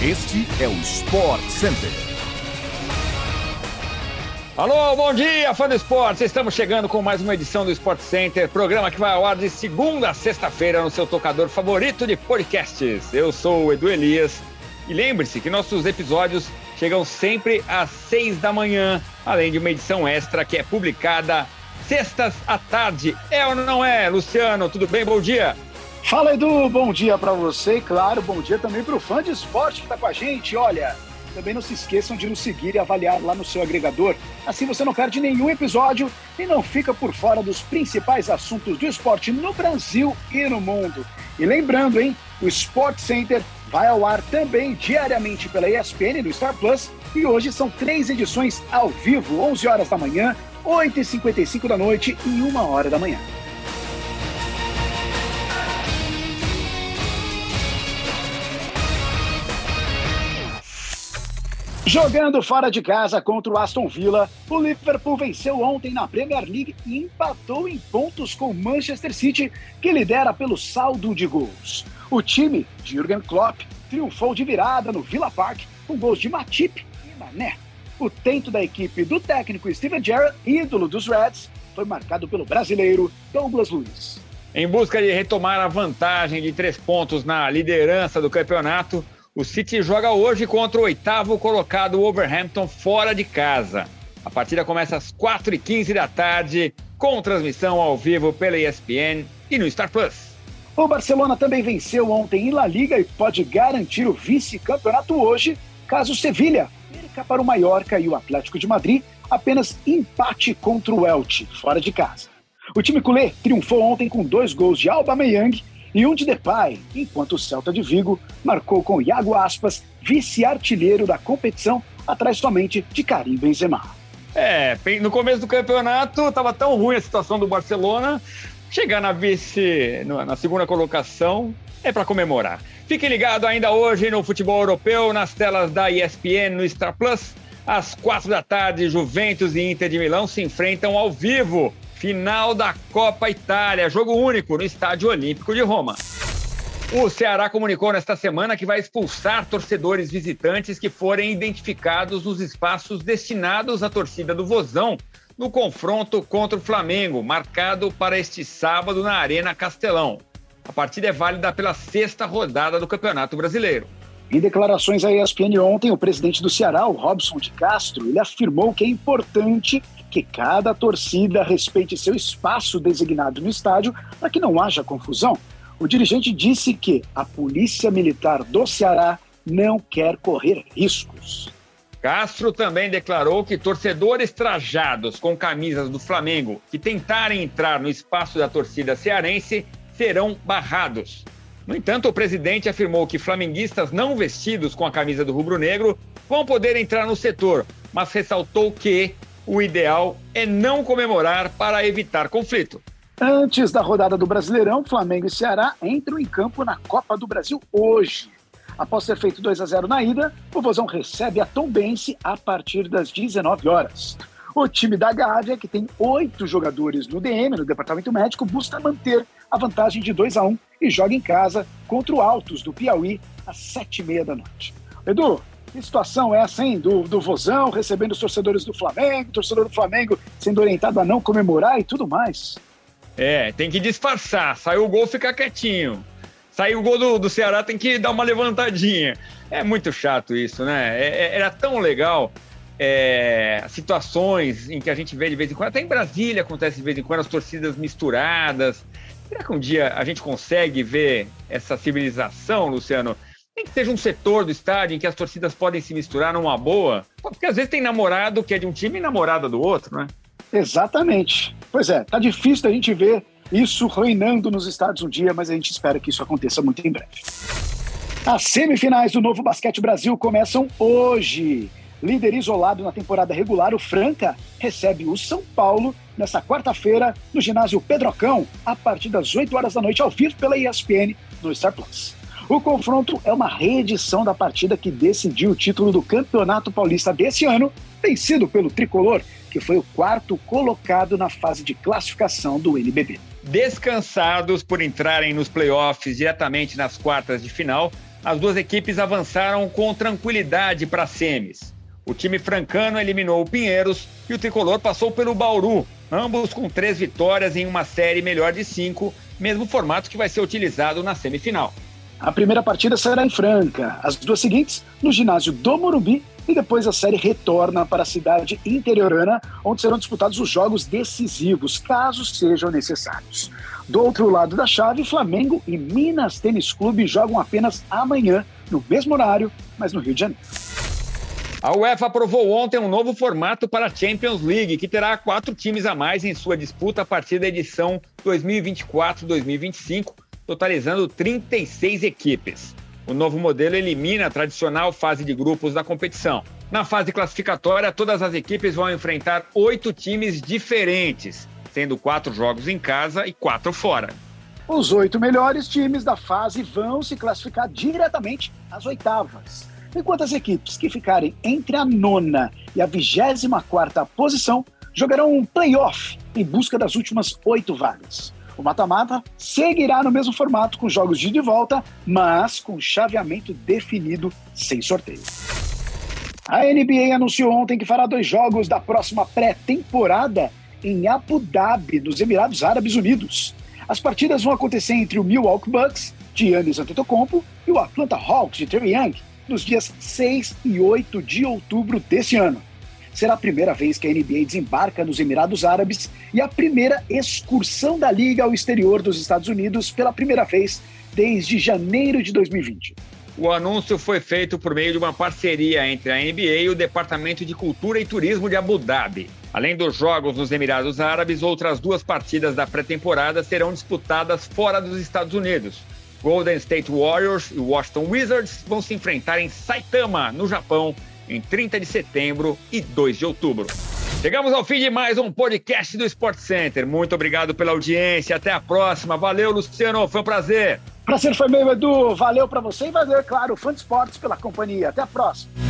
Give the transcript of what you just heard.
Este é o Sport Center. Alô, bom dia, fã do esporte! Estamos chegando com mais uma edição do Sport Center, programa que vai ao ar de segunda a sexta-feira no seu tocador favorito de podcasts. Eu sou o Edu Elias e lembre-se que nossos episódios chegam sempre às seis da manhã, além de uma edição extra que é publicada sextas à tarde. É ou não é, Luciano? Tudo bem? Bom dia! Fala Edu, bom dia para você e claro, bom dia também para o fã de esporte que está com a gente. Olha, também não se esqueçam de nos seguir e avaliar lá no seu agregador. Assim você não perde nenhum episódio e não fica por fora dos principais assuntos do esporte no Brasil e no mundo. E lembrando, hein, o Sport Center vai ao ar também diariamente pela ESPN no Star Plus e hoje são três edições ao vivo, 11 horas da manhã, 8h55 da noite e 1 hora da manhã. Jogando fora de casa contra o Aston Villa, o Liverpool venceu ontem na Premier League e empatou em pontos com o Manchester City, que lidera pelo saldo de gols. O time de Jurgen Klopp triunfou de virada no Villa Park com gols de Matip e Mané. O tento da equipe do técnico Steven Gerrard, ídolo dos Reds, foi marcado pelo brasileiro Douglas Luiz. Em busca de retomar a vantagem de três pontos na liderança do campeonato, o City joga hoje contra o oitavo colocado Wolverhampton fora de casa. A partida começa às 4h15 da tarde, com transmissão ao vivo pela ESPN e no Star Plus. O Barcelona também venceu ontem em La Liga e pode garantir o vice-campeonato hoje, caso o Sevilha perca para o Mallorca e o Atlético de Madrid apenas empate contra o Elche, fora de casa. O time culé triunfou ontem com dois gols de Alba Meyang e um de Depay, enquanto o Celta de Vigo marcou com Iago Aspas, vice-artilheiro da competição, atrás somente de Karim Benzema. É, no começo do campeonato estava tão ruim a situação do Barcelona, chegar na vice, na segunda colocação, é para comemorar. Fique ligado ainda hoje no futebol europeu, nas telas da ESPN, no Star Plus. Às quatro da tarde, Juventus e Inter de Milão se enfrentam ao vivo Final da Copa Itália, jogo único no Estádio Olímpico de Roma. O Ceará comunicou nesta semana que vai expulsar torcedores visitantes que forem identificados nos espaços destinados à torcida do Vozão no confronto contra o Flamengo, marcado para este sábado na Arena Castelão. A partida é válida pela sexta rodada do Campeonato Brasileiro. Em declarações à ESPN ontem, o presidente do Ceará, o Robson de Castro, ele afirmou que é importante que cada torcida respeite seu espaço designado no estádio para que não haja confusão. O dirigente disse que a Polícia Militar do Ceará não quer correr riscos. Castro também declarou que torcedores trajados com camisas do Flamengo que tentarem entrar no espaço da torcida cearense serão barrados. No entanto, o presidente afirmou que flamenguistas não vestidos com a camisa do rubro-negro vão poder entrar no setor, mas ressaltou que o ideal é não comemorar para evitar conflito. Antes da rodada do Brasileirão, Flamengo e Ceará entram em campo na Copa do Brasil hoje. Após ter feito 2 a 0 na ida, o Vozão recebe a Tombense a partir das 19 horas. O time da Gávea, que tem oito jogadores no DM, no departamento médico, busca manter a vantagem de 2 a 1 e joga em casa contra o Altos do Piauí às sete e meia da noite. Edu, que situação é essa, hein? Do, do Vozão recebendo os torcedores do Flamengo, torcedor do Flamengo sendo orientado a não comemorar e tudo mais. É, tem que disfarçar. Saiu o gol, fica quietinho. Saiu o gol do, do Ceará, tem que dar uma levantadinha. É muito chato isso, né? É, é, era tão legal. É, situações em que a gente vê de vez em quando, até em Brasília acontece de vez em quando, as torcidas misturadas. Será que um dia a gente consegue ver essa civilização, Luciano? Nem que seja um setor do estádio em que as torcidas podem se misturar numa boa. Porque às vezes tem namorado que é de um time e namorada do outro, né? Exatamente. Pois é, tá difícil da gente ver isso reinando nos estádios um dia, mas a gente espera que isso aconteça muito em breve. As semifinais do Novo Basquete Brasil começam hoje. Líder isolado na temporada regular, o Franca recebe o São Paulo nesta quarta-feira no ginásio Pedrocão, a partir das 8 horas da noite, ao vivo pela ESPN no Star Plus. O confronto é uma reedição da partida que decidiu o título do Campeonato Paulista desse ano, vencido pelo tricolor, que foi o quarto colocado na fase de classificação do NBB. Descansados por entrarem nos playoffs diretamente nas quartas de final, as duas equipes avançaram com tranquilidade para semis. O time francano eliminou o Pinheiros e o tricolor passou pelo Bauru, ambos com três vitórias em uma série melhor de cinco, mesmo formato que vai ser utilizado na semifinal. A primeira partida será em Franca, as duas seguintes no ginásio do Morumbi e depois a série retorna para a cidade interiorana, onde serão disputados os jogos decisivos, caso sejam necessários. Do outro lado da chave, Flamengo e Minas Tênis Clube jogam apenas amanhã, no mesmo horário, mas no Rio de Janeiro. A UEFA aprovou ontem um novo formato para a Champions League, que terá quatro times a mais em sua disputa a partir da edição 2024-2025, totalizando 36 equipes. O novo modelo elimina a tradicional fase de grupos da competição. Na fase classificatória, todas as equipes vão enfrentar oito times diferentes, sendo quatro jogos em casa e quatro fora. Os oito melhores times da fase vão se classificar diretamente às oitavas, enquanto as equipes que ficarem entre a nona e a vigésima quarta posição jogarão um playoff em busca das últimas oito vagas. O mata-mata seguirá no mesmo formato com jogos de ida e volta, mas com chaveamento definido sem sorteio. A NBA anunciou ontem que fará dois jogos da próxima pré-temporada em Abu Dhabi, nos Emirados Árabes Unidos. As partidas vão acontecer entre o Milwaukee Bucks, de Giannis Antetokounmpo, e o Atlanta Hawks, de Trey Young, nos dias 6 e 8 de outubro deste ano será a primeira vez que a NBA desembarca nos Emirados Árabes e a primeira excursão da liga ao exterior dos Estados Unidos pela primeira vez desde janeiro de 2020. O anúncio foi feito por meio de uma parceria entre a NBA e o Departamento de Cultura e Turismo de Abu Dhabi. Além dos jogos nos Emirados Árabes, outras duas partidas da pré-temporada serão disputadas fora dos Estados Unidos. Golden State Warriors e Washington Wizards vão se enfrentar em Saitama, no Japão, em 30 de setembro e 2 de outubro. Chegamos ao fim de mais um podcast do Sport Center. Muito obrigado pela audiência. Até a próxima. Valeu, Luciano. Foi um prazer. Prazer foi meu, Edu. Valeu para você e valeu, claro, fã de esportes pela companhia. Até a próxima.